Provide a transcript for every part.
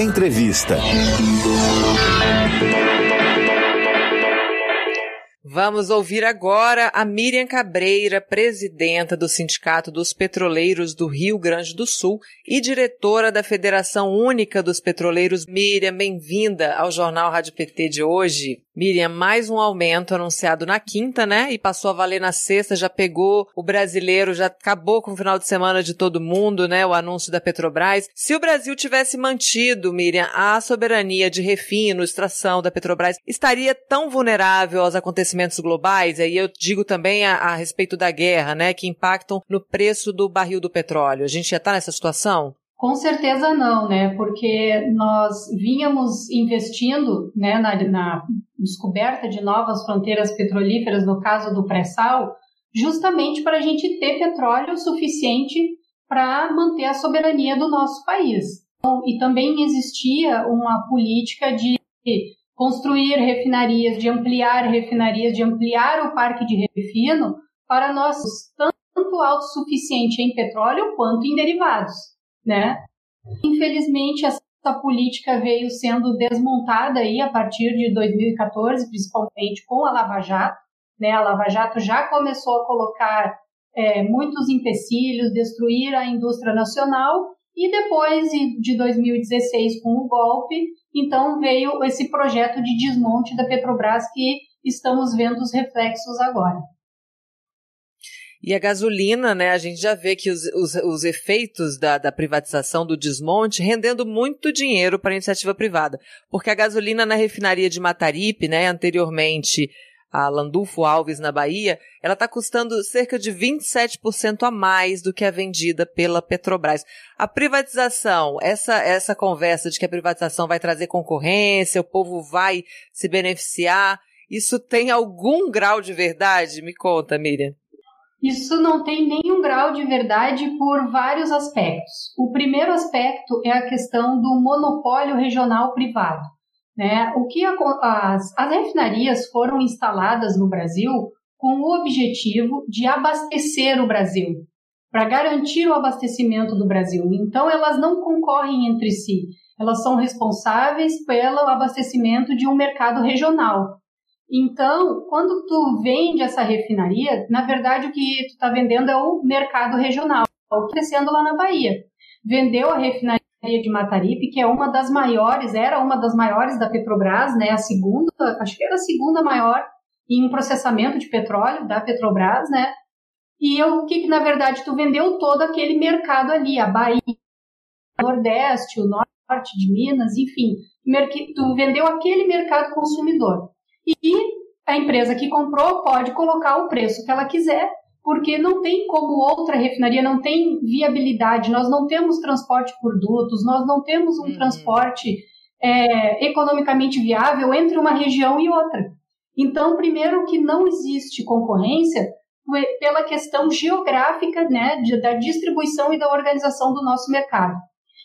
Entrevista. Vamos ouvir agora a Miriam Cabreira, presidenta do Sindicato dos Petroleiros do Rio Grande do Sul e diretora da Federação Única dos Petroleiros. Miriam, bem-vinda ao Jornal Rádio PT de hoje. Miriam, mais um aumento anunciado na quinta, né? E passou a valer na sexta, já pegou o brasileiro, já acabou com o final de semana de todo mundo, né? O anúncio da Petrobras. Se o Brasil tivesse mantido, Miriam, a soberania de refino, extração da Petrobras, estaria tão vulnerável aos acontecimentos globais? Aí eu digo também a, a respeito da guerra, né? Que impactam no preço do barril do petróleo. A gente já está nessa situação? Com certeza não, né? Porque nós vínhamos investindo né, na, na descoberta de novas fronteiras petrolíferas, no caso do pré-sal, justamente para a gente ter petróleo suficiente para manter a soberania do nosso país. Então, e também existia uma política de construir refinarias, de ampliar refinarias, de ampliar o parque de refino para nós tanto autossuficiente em petróleo quanto em derivados né? Infelizmente, essa política veio sendo desmontada aí a partir de 2014, principalmente com a Lava Jato. Né? A Lava Jato já começou a colocar é, muitos empecilhos, destruir a indústria nacional e depois de 2016 com o golpe, então veio esse projeto de desmonte da Petrobras que estamos vendo os reflexos agora. E a gasolina, né, a gente já vê que os, os, os efeitos da, da privatização, do desmonte, rendendo muito dinheiro para a iniciativa privada. Porque a gasolina na refinaria de Mataripe, né, anteriormente a Landulfo Alves na Bahia, ela está custando cerca de 27% a mais do que a vendida pela Petrobras. A privatização, essa, essa conversa de que a privatização vai trazer concorrência, o povo vai se beneficiar, isso tem algum grau de verdade? Me conta, Miriam. Isso não tem nenhum grau de verdade por vários aspectos. O primeiro aspecto é a questão do monopólio regional privado. Né? O que a, as, as refinarias foram instaladas no Brasil com o objetivo de abastecer o Brasil, para garantir o abastecimento do Brasil. Então, elas não concorrem entre si, elas são responsáveis pelo abastecimento de um mercado regional. Então, quando tu vende essa refinaria, na verdade o que tu está vendendo é o mercado regional, crescendo lá na Bahia. Vendeu a refinaria de Mataripe, que é uma das maiores, era uma das maiores da Petrobras, né? A segunda, acho que era a segunda maior em processamento de petróleo da Petrobras, né? E o que, que na verdade tu vendeu todo aquele mercado ali, a Bahia, o Nordeste, o Norte de Minas, enfim, tu vendeu aquele mercado consumidor. E a empresa que comprou pode colocar o preço que ela quiser, porque não tem como outra refinaria, não tem viabilidade, nós não temos transporte por dutos, nós não temos um uhum. transporte é, economicamente viável entre uma região e outra. Então, primeiro que não existe concorrência pela questão geográfica né, da distribuição e da organização do nosso mercado.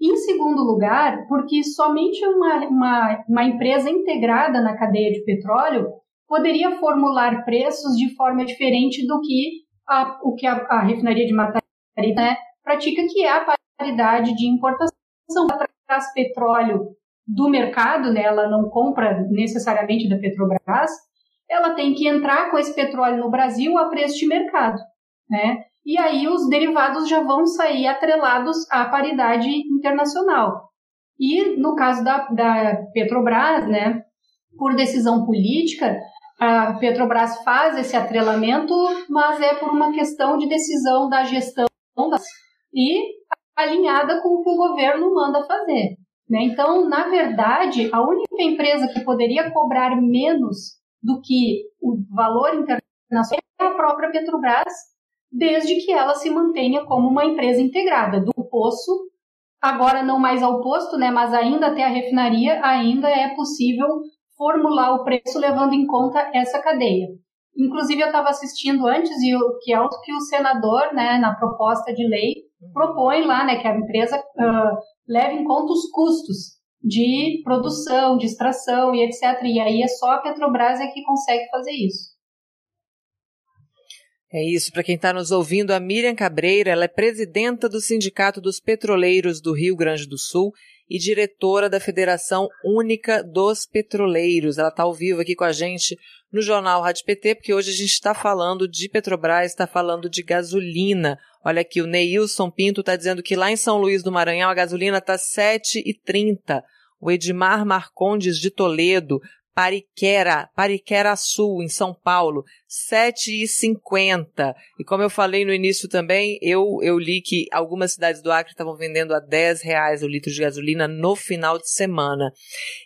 Em segundo lugar, porque somente uma, uma, uma empresa integrada na cadeia de petróleo poderia formular preços de forma diferente do que a, o que a, a refinaria de Mataripe né, pratica, que é a paridade de importação. Ela traz petróleo do mercado, né, ela não compra necessariamente da Petrobras, ela tem que entrar com esse petróleo no Brasil a preço de mercado. Né? E aí os derivados já vão sair atrelados à paridade internacional. E no caso da, da Petrobras, né, por decisão política, a Petrobras faz esse atrelamento, mas é por uma questão de decisão da gestão e alinhada com o que o governo manda fazer. Né? Então, na verdade, a única empresa que poderia cobrar menos do que o valor internacional é a própria Petrobras, desde que ela se mantenha como uma empresa integrada do poço, agora não mais ao posto, né, mas ainda até a refinaria, ainda é possível formular o preço levando em conta essa cadeia. Inclusive eu estava assistindo antes e o que é o que o senador, né, na proposta de lei propõe lá, né, que a empresa uh, leve em conta os custos de produção, de extração e etc. E aí é só a Petrobras é que consegue fazer isso. É isso, para quem está nos ouvindo, a Miriam Cabreira, ela é presidenta do Sindicato dos Petroleiros do Rio Grande do Sul e diretora da Federação Única dos Petroleiros. Ela está ao vivo aqui com a gente no Jornal Rádio PT, porque hoje a gente está falando de Petrobras, está falando de gasolina. Olha aqui, o Neilson Pinto está dizendo que lá em São Luís do Maranhão a gasolina está R$ 7,30. O Edmar Marcondes de Toledo Pariquera, Pariquera Sul, em São Paulo, 7,50. E como eu falei no início também, eu, eu li que algumas cidades do Acre estavam vendendo a 10 reais o litro de gasolina no final de semana.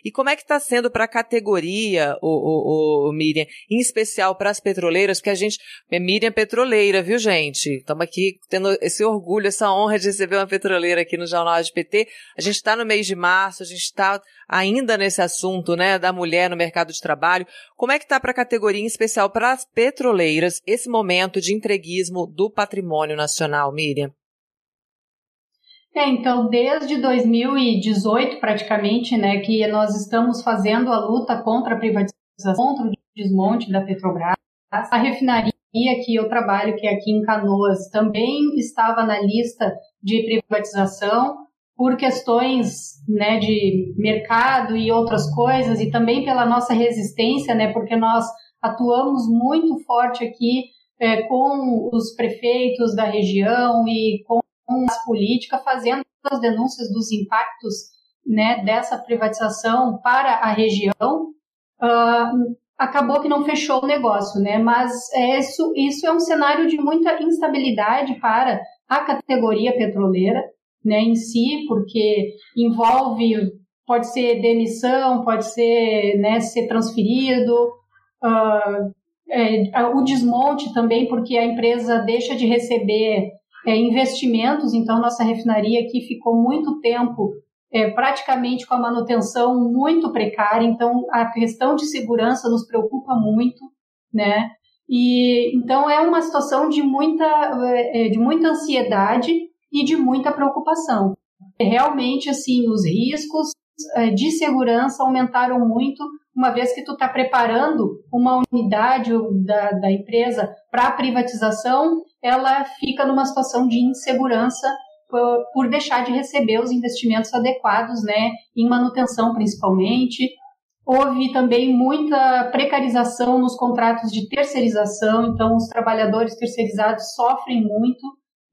E como é que está sendo para a categoria, o, o, o, Miriam, em especial para as petroleiras, porque a gente, é Miriam petroleira, viu gente? Estamos aqui tendo esse orgulho, essa honra de receber uma petroleira aqui no Jornal de PT. A gente está no mês de março, a gente está ainda nesse assunto, né, da mulher no mercado de trabalho. Como é que está para a categoria, em especial para as petroleiras, esse momento de entreguismo do patrimônio nacional, Miriam? É, então, desde 2018, praticamente, né, que nós estamos fazendo a luta contra a privatização, contra o desmonte da Petrobras. A refinaria que eu trabalho, que é aqui em Canoas, também estava na lista de privatização por questões né, de mercado e outras coisas, e também pela nossa resistência, né, porque nós atuamos muito forte aqui é, com os prefeitos da região e com as políticas, fazendo as denúncias dos impactos né, dessa privatização para a região. Uh, acabou que não fechou o negócio, né? Mas é isso, isso é um cenário de muita instabilidade para a categoria petroleira né, em si, porque envolve, pode ser demissão, pode ser né, ser transferido, uh, é, o desmonte também, porque a empresa deixa de receber é, investimentos, então nossa refinaria aqui ficou muito tempo é, praticamente com a manutenção muito precária, então a questão de segurança nos preocupa muito, né? E então é uma situação de muita, é, de muita ansiedade e de muita preocupação. Realmente, assim, os riscos eh, de segurança aumentaram muito, uma vez que tu está preparando uma unidade da, da empresa para a privatização, ela fica numa situação de insegurança por, por deixar de receber os investimentos adequados, né, em manutenção principalmente. Houve também muita precarização nos contratos de terceirização, então os trabalhadores terceirizados sofrem muito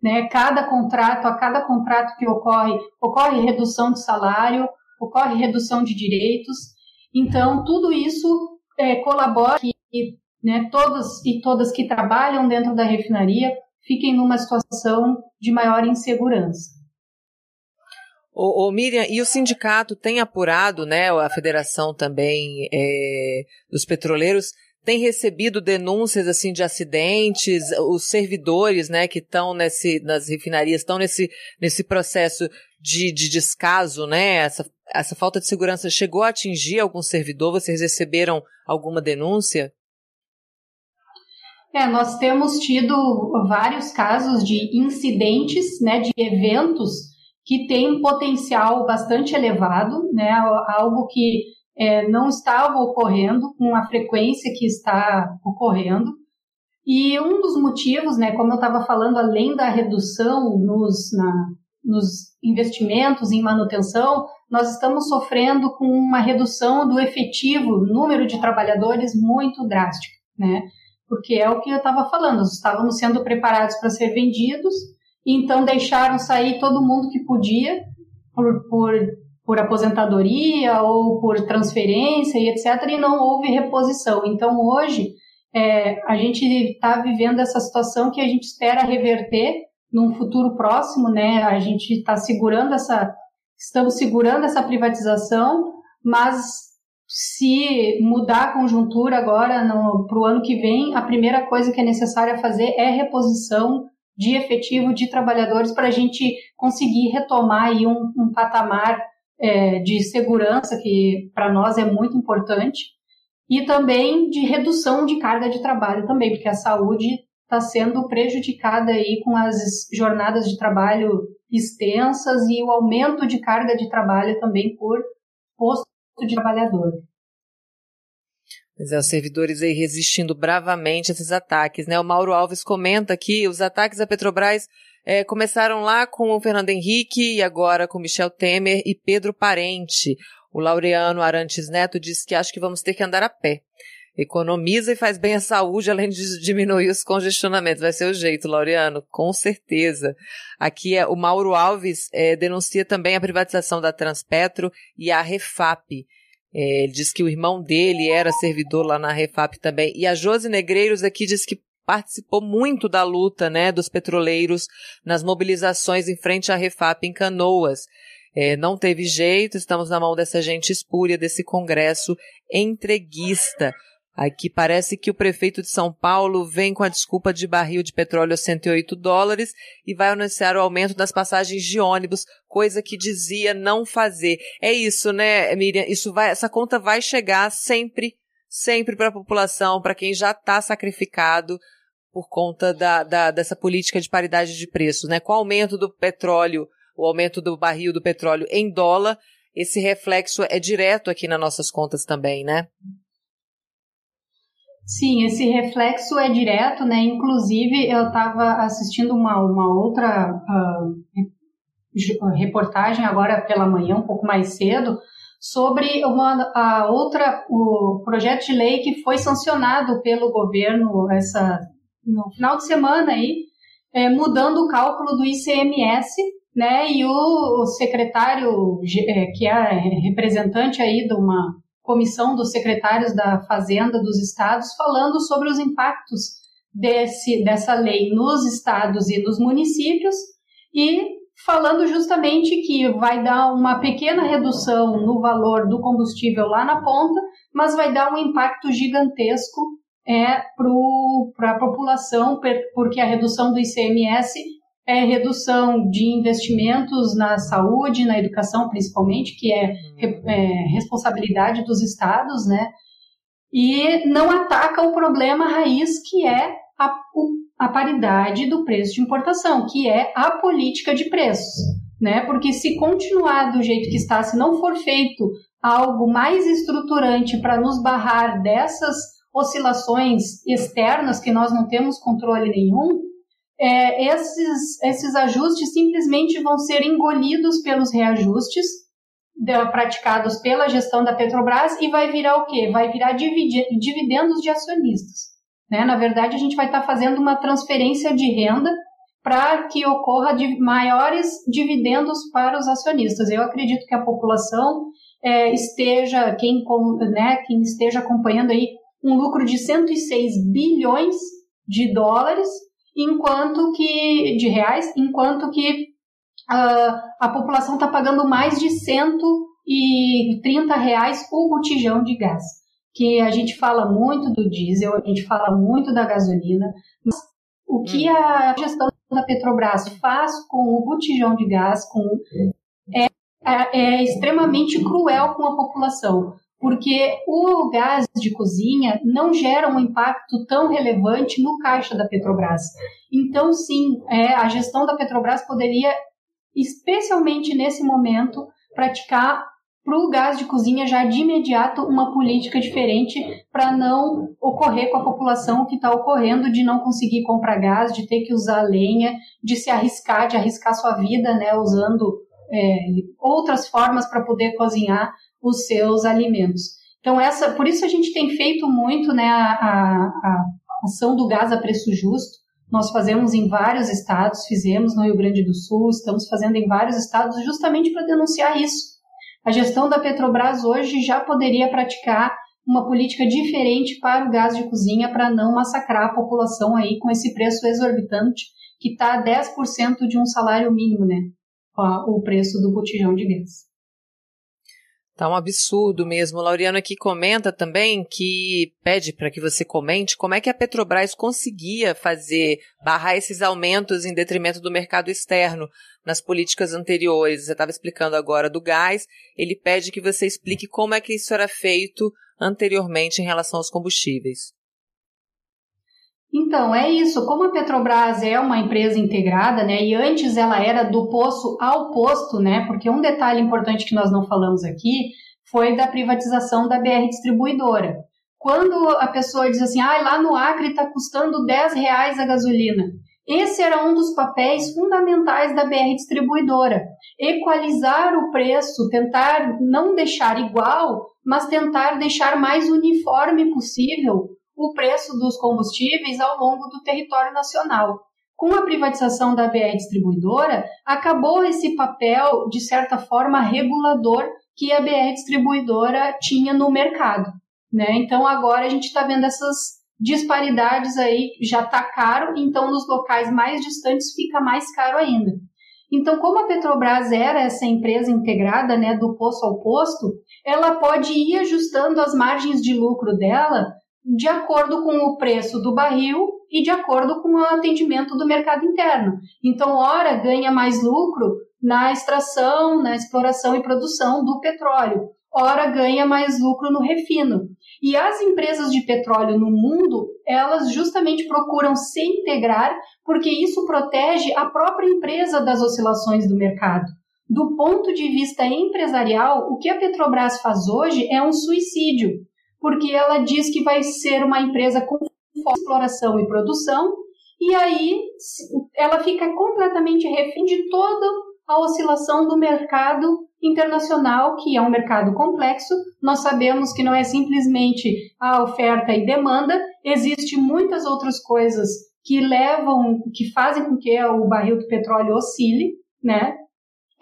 né? Cada contrato, a cada contrato que ocorre, ocorre redução de salário, ocorre redução de direitos. Então, tudo isso é, colabora que né, todos e todas que trabalham dentro da refinaria fiquem numa situação de maior insegurança. Ô, ô, Miriam, e o sindicato tem apurado, né, a federação também é, dos petroleiros, tem recebido denúncias assim de acidentes, os servidores, né, que estão nesse nas refinarias estão nesse nesse processo de, de descaso, né? Essa essa falta de segurança chegou a atingir algum servidor? Vocês receberam alguma denúncia? É, nós temos tido vários casos de incidentes, né, de eventos que têm potencial bastante elevado, né, algo que é, não estava ocorrendo com a frequência que está ocorrendo. E um dos motivos, né, como eu estava falando, além da redução nos, na, nos investimentos em manutenção, nós estamos sofrendo com uma redução do efetivo número de trabalhadores muito drástica, né? Porque é o que eu estava falando, nós estávamos sendo preparados para ser vendidos, então deixaram sair todo mundo que podia por, por por aposentadoria ou por transferência e etc., e não houve reposição. Então, hoje, é, a gente está vivendo essa situação que a gente espera reverter num futuro próximo, né? A gente está segurando essa, estamos segurando essa privatização, mas se mudar a conjuntura agora para o ano que vem, a primeira coisa que é necessária fazer é reposição de efetivo de trabalhadores para a gente conseguir retomar aí um, um patamar é, de segurança, que para nós é muito importante, e também de redução de carga de trabalho também, porque a saúde está sendo prejudicada aí com as jornadas de trabalho extensas e o aumento de carga de trabalho também por posto de trabalhador. Pois é, os servidores aí resistindo bravamente a esses ataques, né? O Mauro Alves comenta aqui, os ataques à Petrobras É, começaram lá com o Fernando Henrique e agora com Michel Temer e Pedro Parente. O Laureano Arantes Neto disse que acha que vamos ter que andar a pé. Economiza e faz bem à saúde, além de diminuir os congestionamentos. Vai ser o jeito, Laureano, com certeza. Aqui é o Mauro Alves é, denuncia também a privatização da Transpetro e a Refap. É, ele diz que o irmão dele era servidor lá na Refap também. E a Josi Negreiros aqui diz que participou muito da luta né, dos petroleiros nas mobilizações em frente à Refap em Canoas. É, não teve jeito, estamos na mão dessa gente espúria, desse congresso entreguista. Aqui parece que o prefeito de São Paulo vem com a desculpa de barril de petróleo a 108 dólares e vai anunciar o aumento das passagens de ônibus, coisa que dizia não fazer. É isso, né, Miriam? Isso vai, essa conta vai chegar sempre, sempre para a população, para quem já está sacrificado por conta da, da, dessa política de paridade de preços, né? Com o aumento do petróleo, o aumento do barril do petróleo em dólar, esse reflexo é direto aqui nas nossas contas também, né? Sim, esse reflexo é direto, né? Inclusive, eu estava assistindo uma, uma outra uh, reportagem agora pela manhã, um pouco mais cedo, sobre uma a outra o projeto de lei que foi sancionado pelo governo essa no final de semana aí, é, mudando o cálculo do ICMS, né? E o, o secretário é, que é representante aí de uma comissão dos secretários da Fazenda dos estados falando sobre os impactos desse, dessa lei nos estados e nos municípios e falando justamente que vai dar uma pequena redução no valor do combustível lá na ponta, mas vai dar um impacto gigantesco é, para a população, porque a redução do ICMS é redução de investimentos na saúde, na educação principalmente, que é, uhum. é, responsabilidade dos estados, né? E não ataca o problema raiz que é a, a paridade do preço de importação, que é a política de preços, né? Porque se continuar do jeito que está, se não for feito algo mais estruturante para nos barrar dessas oscilações externas que nós não temos controle nenhum, é, esses, esses ajustes simplesmente vão ser engolidos pelos reajustes de, praticados pela gestão da Petrobras e vai virar o quê? Vai virar dividendos de acionistas. Né? Na verdade, a gente vai estar tá fazendo uma transferência de renda para que ocorra de maiores dividendos para os acionistas. Eu acredito que a população é, esteja, quem, né, quem esteja acompanhando aí, um lucro de 106 bilhões de dólares enquanto que de reais, enquanto que uh, a população está pagando mais de 130 reais o botijão de gás. Que a gente fala muito do diesel, a gente fala muito da gasolina, mas o que hum. a gestão da Petrobras faz com o botijão de gás com, é, é, é extremamente cruel com a população porque o gás de cozinha não gera um impacto tão relevante no caixa da Petrobras. Então, sim, é, a gestão da Petrobras poderia, especialmente nesse momento, praticar para o gás de cozinha já de imediato uma política diferente para não ocorrer com a população o que está ocorrendo de não conseguir comprar gás, de ter que usar lenha, de se arriscar, de arriscar sua vida, né, usando é, outras formas para poder cozinhar os seus alimentos. Então, essa, por isso a gente tem feito muito né, a, a, a ação do gás a preço justo. Nós fazemos em vários estados, fizemos no Rio Grande do Sul, estamos fazendo em vários estados justamente para denunciar isso. A gestão da Petrobras hoje já poderia praticar uma política diferente para o gás de cozinha para não massacrar a população aí com esse preço exorbitante que está a 10% de um salário mínimo, né? O preço do botijão de gás. Tá um absurdo mesmo. O Laureano aqui comenta também que pede para que você comente como é que a Petrobras conseguia fazer barrar esses aumentos em detrimento do mercado externo nas políticas anteriores. Você estava explicando agora do gás. Ele pede que você explique como é que isso era feito anteriormente em relação aos combustíveis. Então, é isso. Como a Petrobras é uma empresa integrada, né, e antes ela era do poço ao posto, né, porque um detalhe importante que nós não falamos aqui foi da privatização da BR Distribuidora. Quando a pessoa diz assim, ah, lá no Acre está custando 10 reais a gasolina, Esse era um dos papéis fundamentais da BR Distribuidora: equalizar o preço, tentar não deixar igual, mas tentar deixar mais uniforme possível o preço dos combustíveis ao longo do território nacional. Com a privatização da BR Distribuidora, acabou esse papel, de certa forma, regulador que a BR Distribuidora tinha no mercado. Né? Então, agora a gente está vendo essas disparidades aí já está caro, então nos locais mais distantes fica mais caro ainda. Então, como a Petrobras era essa empresa integrada, né, do posto ao posto, ela pode ir ajustando as margens de lucro dela de acordo com o preço do barril e de acordo com o atendimento do mercado interno. Então, ora ganha mais lucro na extração, na exploração e produção do petróleo, ora ganha mais lucro no refino. E as empresas de petróleo no mundo, elas justamente procuram se integrar porque isso protege a própria empresa das oscilações do mercado. Do ponto de vista empresarial, o que a Petrobras faz hoje é um suicídio, porque ela diz que vai ser uma empresa com exploração e produção, e aí ela fica completamente refém de toda a oscilação do mercado internacional, que é um mercado complexo. Nós sabemos que não é simplesmente a oferta e demanda, existe muitas outras coisas que levam, que fazem com que o barril do petróleo oscile, né?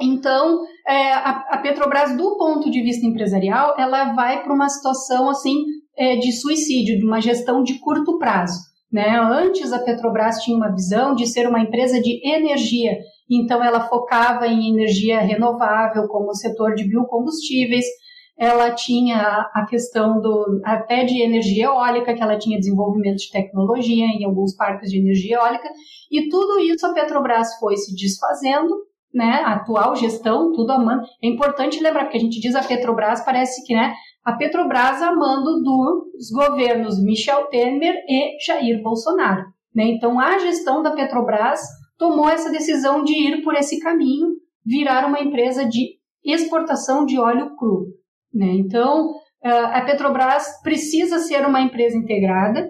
Então, é, a, a, Petrobras, do ponto de vista empresarial, ela vai para uma situação assim é, de suicídio, de uma gestão de curto prazo. Né? Antes, a Petrobras tinha uma visão de ser uma empresa de energia então, ela focava em energia renovável, como o setor de biocombustíveis. Ela tinha a questão do, até de energia eólica, que ela tinha desenvolvimento de tecnologia em alguns parques de energia eólica. E tudo isso a Petrobras foi se desfazendo, né? A atual gestão, tudo amando. É importante lembrar, porque a gente diz a Petrobras, parece que, né? A Petrobras amando dos governos Michel Temer e Jair Bolsonaro. Né? Então, a gestão da Petrobras tomou essa decisão de ir por esse caminho, virar uma empresa de exportação de óleo cru. Né? Então, a Petrobras precisa ser uma empresa integrada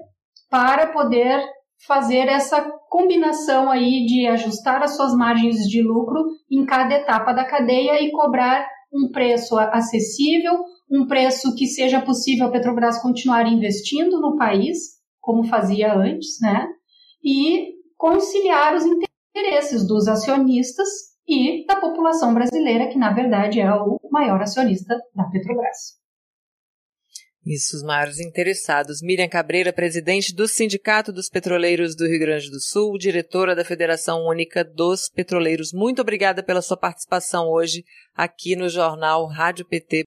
para poder fazer essa combinação aí de ajustar as suas margens de lucro em cada etapa da cadeia e cobrar um preço acessível, um preço que seja possível a Petrobras continuar investindo no país, como fazia antes, né? E conciliar os interesses dos acionistas e da população brasileira, que na verdade é o maior acionista da Petrobras. Isso, os maiores interessados. Miriam Cabreira, presidente do Sindicato dos Petroleiros do Rio Grande do Sul, diretora da Federação Única dos Petroleiros. Muito obrigada pela sua participação hoje aqui no jornal Rádio PT.